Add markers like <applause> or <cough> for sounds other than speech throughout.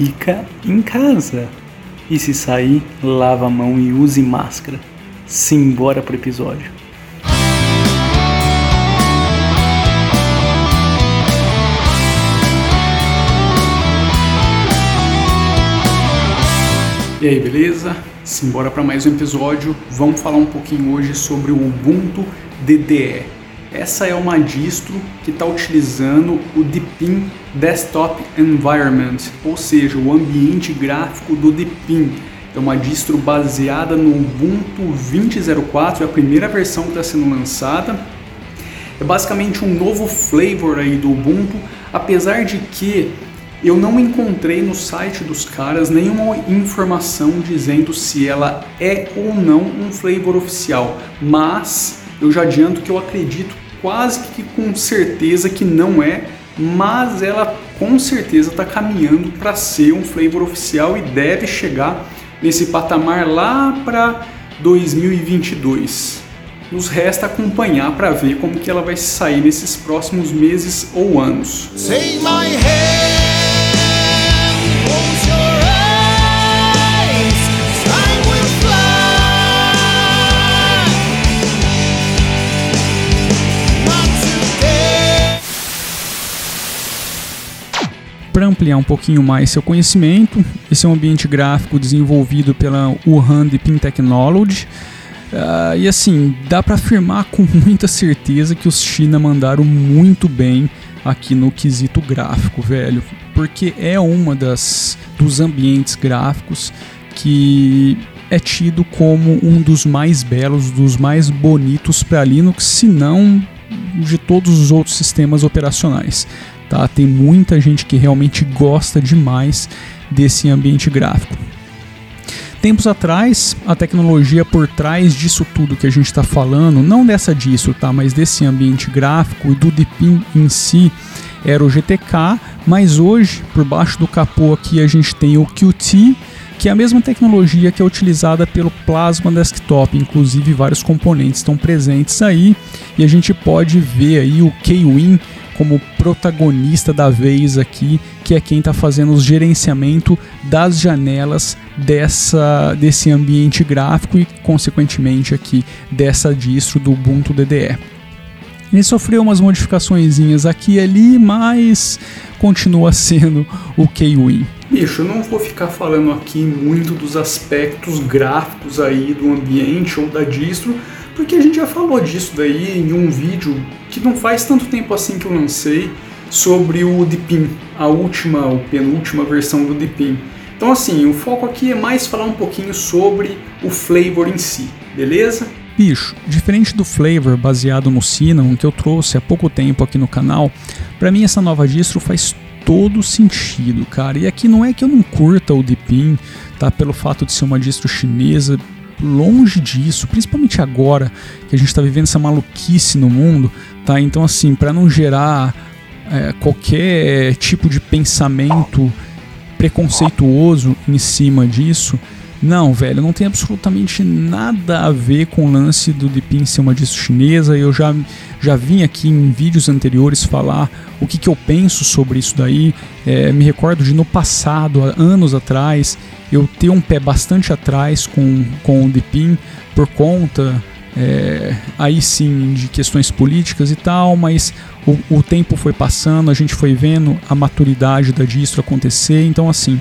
fica em casa. E se sair, lava a mão e use máscara. Simbora pro episódio. E aí, beleza? Simbora para mais um episódio. Vamos falar um pouquinho hoje sobre o Ubuntu DDE. Essa é uma distro que está utilizando o Deepin Desktop Environment, ou seja, o ambiente gráfico do Deepin. É uma distro baseada no Ubuntu 20.04, é a primeira versão que está sendo lançada. É basicamente um novo flavor aí do Ubuntu, apesar de que eu não encontrei no site dos caras nenhuma informação dizendo se ela é ou não um flavor oficial, mas eu já adianto que eu acredito quase que com certeza que não é, mas ela com certeza está caminhando para ser um flavor oficial e deve chegar nesse patamar lá para 2022. Nos resta acompanhar para ver como que ela vai sair nesses próximos meses ou anos. Ampliar um pouquinho mais seu conhecimento. Esse é um ambiente gráfico desenvolvido pela Wuhan Deepin Technology. Uh, e assim, dá para afirmar com <laughs> muita certeza que os China mandaram muito bem aqui no quesito gráfico, velho, porque é uma das dos ambientes gráficos que é tido como um dos mais belos, dos mais bonitos para Linux, se não de todos os outros sistemas operacionais. Tá? Tem muita gente que realmente gosta demais desse ambiente gráfico. Tempos atrás, a tecnologia por trás disso tudo que a gente está falando, não dessa disso, tá? mas desse ambiente gráfico e do Deepin em si, era o GTK, mas hoje, por baixo do capô aqui, a gente tem o Qt, que é a mesma tecnologia que é utilizada pelo Plasma Desktop, inclusive vários componentes estão presentes aí, e a gente pode ver aí o Kwin como protagonista da vez aqui, que é quem está fazendo o gerenciamento das janelas dessa, desse ambiente gráfico e, consequentemente, aqui dessa distro do Ubuntu DDE. Ele sofreu umas modificações aqui e ali, mas continua sendo o KWin. Bicho, eu não vou ficar falando aqui muito dos aspectos gráficos aí do ambiente ou da distro, porque a gente já falou disso daí em um vídeo que não faz tanto tempo assim que eu lancei sobre o Deepin, a última ou penúltima versão do Deepin. Então assim, o foco aqui é mais falar um pouquinho sobre o flavor em si, beleza? Bicho, diferente do flavor baseado no Cinnamon que eu trouxe há pouco tempo aqui no canal, para mim essa nova distro faz todo sentido, cara. E aqui não é que eu não curta o Deepin, tá? Pelo fato de ser uma distro chinesa, longe disso, principalmente agora que a gente está vivendo essa maluquice no mundo, tá? Então, assim, para não gerar é, qualquer tipo de pensamento preconceituoso em cima disso, não, velho, não tem absolutamente nada a ver com o lance do Deepin ser uma distro chinesa. Eu já, já vim aqui em vídeos anteriores falar o que, que eu penso sobre isso daí. É, me recordo de no passado, anos atrás, eu ter um pé bastante atrás com, com o Deepin por conta é, aí sim de questões políticas e tal, mas o, o tempo foi passando, a gente foi vendo a maturidade da distro acontecer, então assim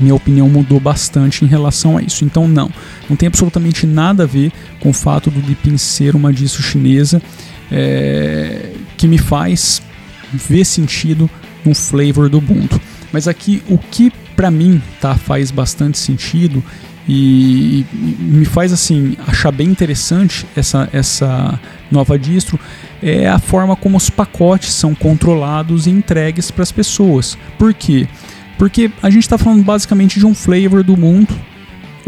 minha opinião mudou bastante em relação a isso. Então, não, não tem absolutamente nada a ver com o fato do Deepin ser uma distro chinesa é, que me faz ver sentido no flavor do Ubuntu. Mas aqui, o que para mim tá, faz bastante sentido e, e me faz assim achar bem interessante essa, essa nova distro é a forma como os pacotes são controlados e entregues para as pessoas. Por quê? Porque a gente está falando basicamente de um flavor do mundo,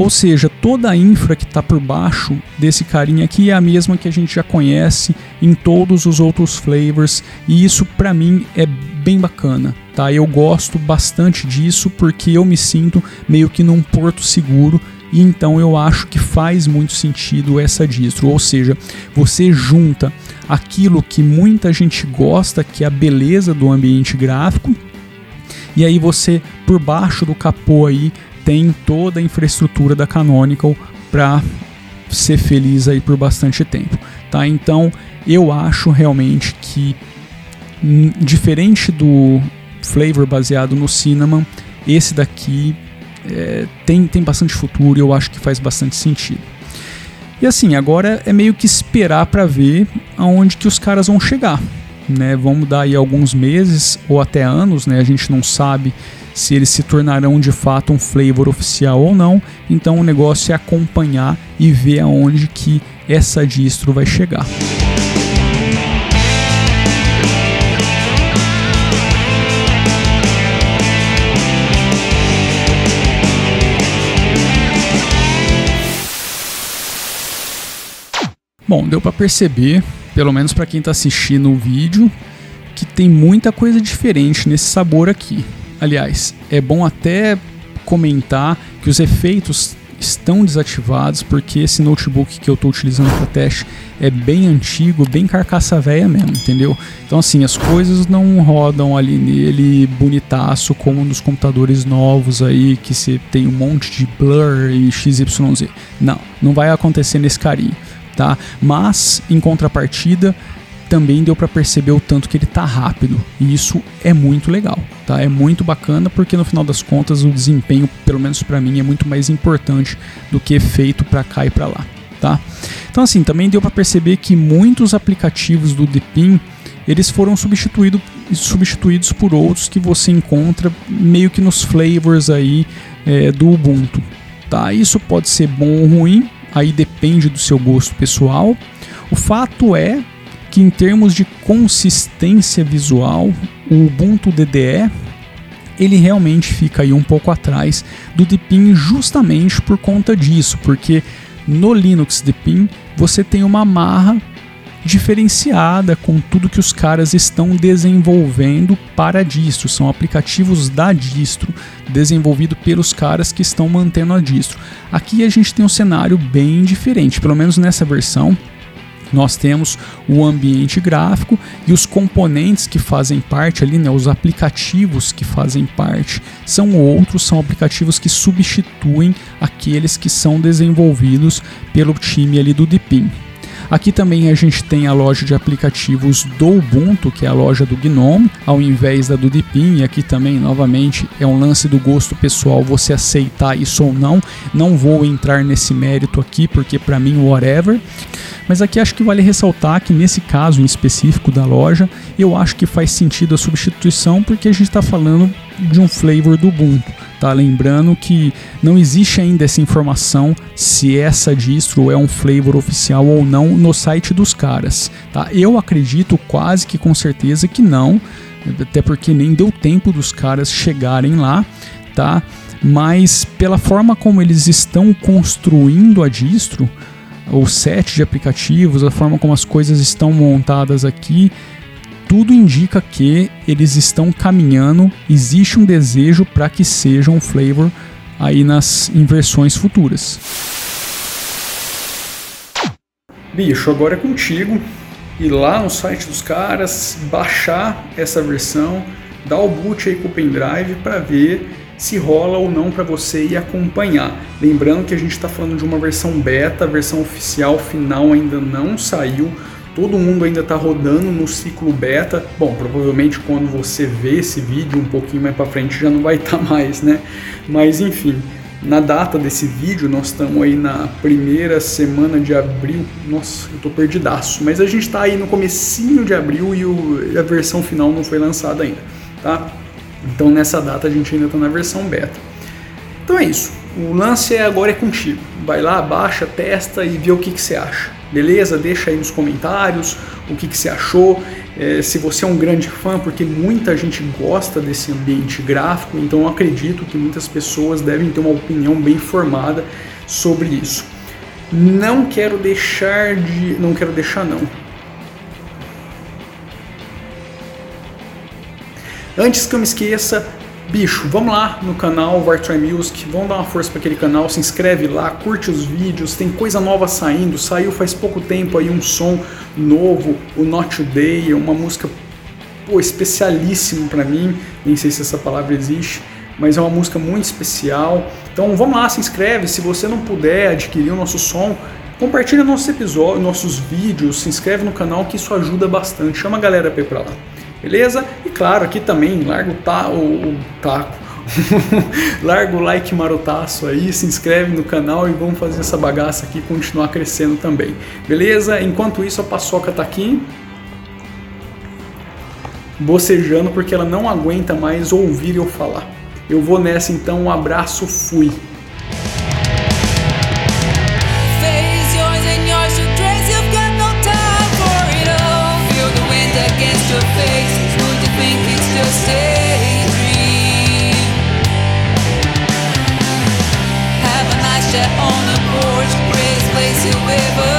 ou seja, toda a infra que está por baixo desse carinha aqui é a mesma que a gente já conhece em todos os outros flavors, e isso para mim é bem bacana, tá? Eu gosto bastante disso porque eu me sinto meio que num porto seguro e então eu acho que faz muito sentido essa distro, ou seja, você junta aquilo que muita gente gosta, que é a beleza do ambiente gráfico, E aí você, por baixo do capô aí, tem toda a infraestrutura da Canonical para ser feliz aí por bastante tempo, tá? Então, eu acho realmente que hum, diferente do flavor baseado no cinnamon, esse daqui é, tem, tem bastante futuro e eu acho que faz bastante sentido. E assim, agora é meio que esperar para ver aonde que os caras vão chegar, né? Vamos dar aí alguns meses ou até anos, né? A gente não sabe se eles se tornarão de fato um flavor oficial ou não. Então o negócio é acompanhar e ver aonde que essa distro vai chegar. Bom, deu para perceber, pelo menos para quem está assistindo o vídeo, que tem muita coisa diferente nesse sabor aqui. Aliás, é bom até comentar que os efeitos estão desativados porque esse notebook que eu estou utilizando para teste é bem antigo, bem carcaça velha mesmo, entendeu? Então assim, as coisas não rodam ali nele bonitaço como nos computadores novos aí que você tem um monte de blur e XYZ. Não, não vai acontecer nesse carinho tá? Mas em contrapartida, também deu para perceber o tanto que ele tá rápido, e isso é muito legal, tá? É muito bacana porque no final das contas o desempenho, pelo menos para mim, é muito mais importante do que feito para cá e para lá, tá? Então assim, também deu para perceber que muitos aplicativos do Deepin eles foram substituído, substituídos por outros que você encontra meio que nos flavors aí é, do Ubuntu, tá? Isso pode ser bom ou ruim, aí depende do seu gosto pessoal. O fato é que em termos de consistência visual, o Ubuntu DDE ele realmente fica aí um pouco atrás do Deepin justamente por conta disso, porque no Linux Deepin você tem uma marra diferenciada com tudo que os caras estão desenvolvendo para distro. São aplicativos da distro, desenvolvido pelos caras que estão mantendo a distro. Aqui a gente tem um cenário bem diferente, pelo menos nessa versão. Nós temos o ambiente gráfico e os componentes que fazem parte ali, né, os aplicativos que fazem parte, são outros, são aplicativos que substituem aqueles que são desenvolvidos pelo time ali do Deepin. Aqui também a gente tem a loja de aplicativos do Ubuntu, que é a loja do Gnome, ao invés da do Deepin. E aqui também, novamente, é um lance do gosto pessoal você aceitar isso ou não. Não vou entrar nesse mérito aqui, porque para mim, whatever. Mas aqui acho que vale ressaltar que nesse caso em específico da loja, eu acho que faz sentido a substituição porque a gente está falando de um flavor do Ubuntu. Tá lembrando que não existe ainda essa informação se essa distro é um flavor oficial ou não no site dos caras. Tá? Eu acredito quase que com certeza que não, até porque nem deu tempo dos caras chegarem lá, tá? Mas pela forma como eles estão construindo a distro, o set de aplicativos, a forma como as coisas estão montadas aqui, tudo indica que eles estão caminhando, existe um desejo para que seja um flavor aí nas inversões futuras. Bicho, agora é contigo ir lá no site dos caras, baixar essa versão, dar o boot aí com o pendrive para ver se rola ou não para você ir acompanhar. Lembrando que a gente está falando de uma versão beta, a versão oficial final ainda não saiu todo mundo ainda está rodando no ciclo beta. Bom, provavelmente quando você vê esse vídeo um pouquinho mais para frente já não vai estar tá <laughs> mais, né? Mas enfim, na data desse vídeo nós estamos aí na primeira semana de abril. Nossa, eu tô perdidaço. Mas a gente está aí no comecinho de abril e o, a versão final não foi lançada ainda, tá? Então nessa data a gente ainda está na versão beta. Então é isso. O lance é agora é contigo. Vai lá, baixa, testa e vê o que, que você acha. Beleza? Deixa aí nos comentários o que, que você achou. É, se você é um grande fã, porque muita gente gosta desse ambiente gráfico, então eu acredito que muitas pessoas devem ter uma opinião bem formada sobre isso. Não quero deixar de. Não quero deixar não. Antes que eu me esqueça, bicho, vamos lá no canal Vartry Music, vamos dar uma força para aquele canal, se inscreve lá, curte os vídeos, tem coisa nova saindo, saiu faz pouco tempo aí um som novo, o Not Today, uma música pô, especialíssimo para mim, nem sei se essa palavra existe, mas é uma música muito especial. Então vamos lá, se inscreve. Se você não puder adquirir o nosso som, compartilha nossos episódios, nossos vídeos, se inscreve no canal que isso ajuda bastante. Chama a galera para ir lá. Beleza? E claro, aqui também larga o, o, o taco. <laughs> larga o like marotaço aí, se inscreve no canal e vamos fazer essa bagaça aqui continuar crescendo também. Beleza? Enquanto isso, a paçoca tá aqui bocejando porque ela não aguenta mais ouvir eu falar. Eu vou nessa então, um abraço, fui. Place you'll ever